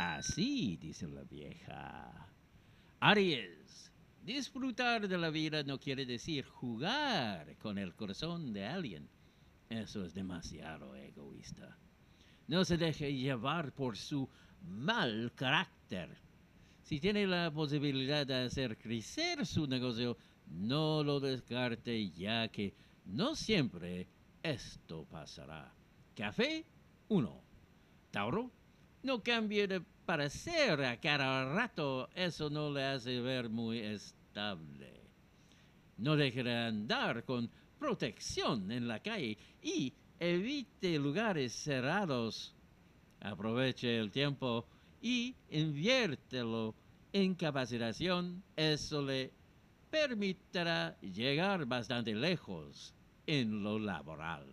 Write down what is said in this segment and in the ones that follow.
Así, dice la vieja. Aries, disfrutar de la vida no quiere decir jugar con el corazón de alguien. Eso es demasiado egoísta. No se deje llevar por su mal carácter. Si tiene la posibilidad de hacer crecer su negocio, no lo descarte ya que no siempre esto pasará. Café, uno. Tauro, no cambie de parecer a cada rato, eso no le hace ver muy estable. No deje de andar con protección en la calle y evite lugares cerrados. Aproveche el tiempo y inviértelo en capacitación. Eso le permitirá llegar bastante lejos en lo laboral.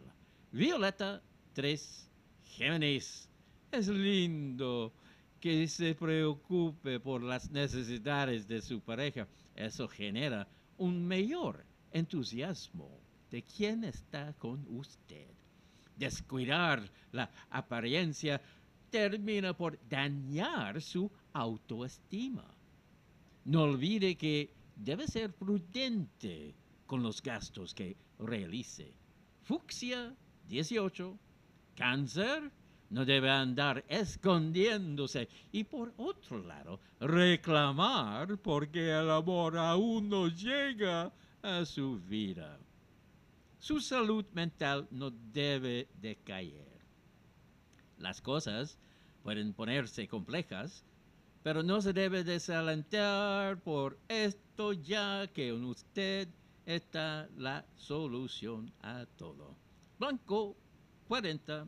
Violeta 3 Géminis. Es lindo que se preocupe por las necesidades de su pareja. Eso genera un mayor entusiasmo de quien está con usted. Descuidar la apariencia termina por dañar su autoestima. No olvide que debe ser prudente con los gastos que realice. Fucsia 18, cáncer no debe andar escondiéndose y por otro lado reclamar porque el amor aún no llega a su vida. Su salud mental no debe decaer. Las cosas pueden ponerse complejas, pero no se debe desalentar por esto ya que en usted está la solución a todo. Blanco 40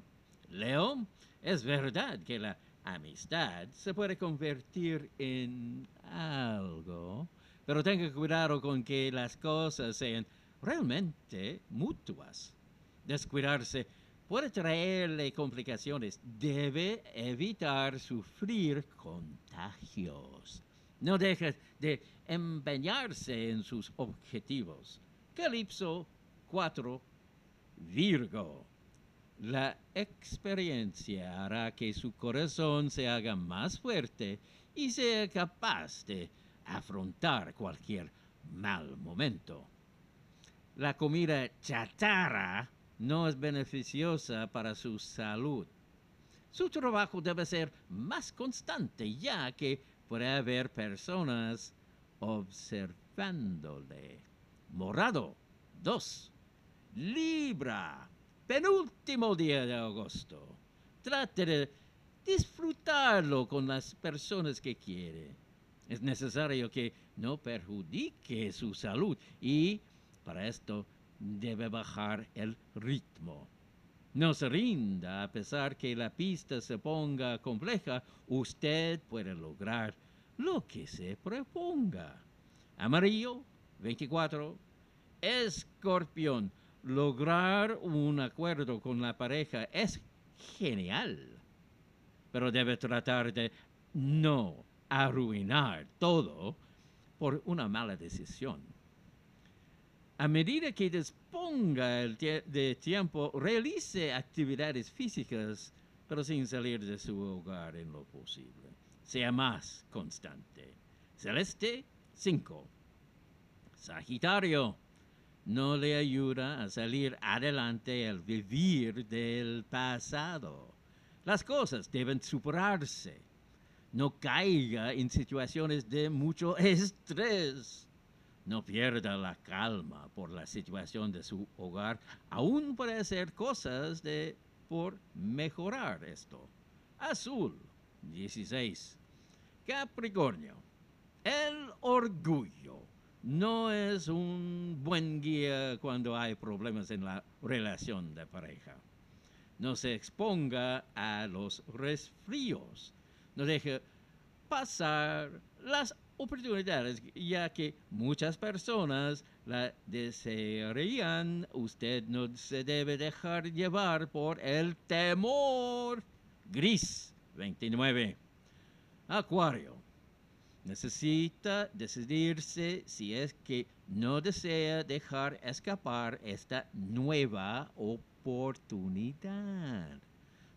León, es verdad que la amistad se puede convertir en algo, pero tenga cuidado con que las cosas sean realmente mutuas. Descuidarse puede traerle complicaciones. Debe evitar sufrir contagios. No deje de empeñarse en sus objetivos. Calipso 4, Virgo. La experiencia hará que su corazón se haga más fuerte y sea capaz de afrontar cualquier mal momento. La comida chatarra no es beneficiosa para su salud. Su trabajo debe ser más constante ya que puede haber personas observándole. Morado 2. Libra penúltimo día de agosto. Trate de disfrutarlo con las personas que quiere. Es necesario que no perjudique su salud y para esto debe bajar el ritmo. No se rinda a pesar que la pista se ponga compleja, usted puede lograr lo que se proponga. Amarillo 24, escorpión lograr un acuerdo con la pareja es genial, pero debe tratar de no arruinar todo por una mala decisión. A medida que disponga de tiempo, realice actividades físicas, pero sin salir de su hogar en lo posible. Sea más constante. Celeste 5. Sagitario no le ayuda a salir adelante el vivir del pasado. Las cosas deben superarse. No caiga en situaciones de mucho estrés. No pierda la calma por la situación de su hogar. Aún puede hacer cosas de, por mejorar esto. Azul 16. Capricornio. El orgullo no es un buen guía cuando hay problemas en la relación de pareja. No se exponga a los resfríos. No deje pasar las oportunidades, ya que muchas personas la desearían. Usted no se debe dejar llevar por el temor. Gris 29. Acuario necesita decidirse si es que no desea dejar escapar esta nueva oportunidad.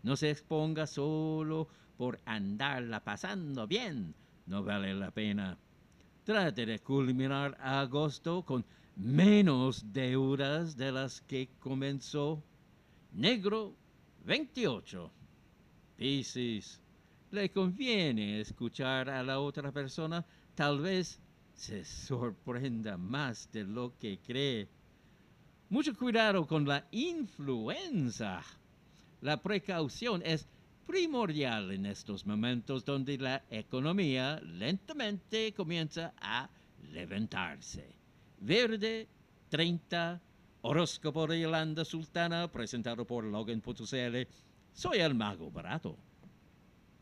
No se exponga solo por andarla pasando bien. No vale la pena. Trate de culminar agosto con menos deudas de las que comenzó. Negro 28. Piscis, le conviene escuchar a la otra persona, tal vez se sorprenda más de lo que cree. Mucho cuidado con la influenza. La precaución es primordial en estos momentos donde la economía lentamente comienza a levantarse. Verde 30, horóscopo de Yolanda Sultana, presentado por Logan.cl. Soy el mago barato.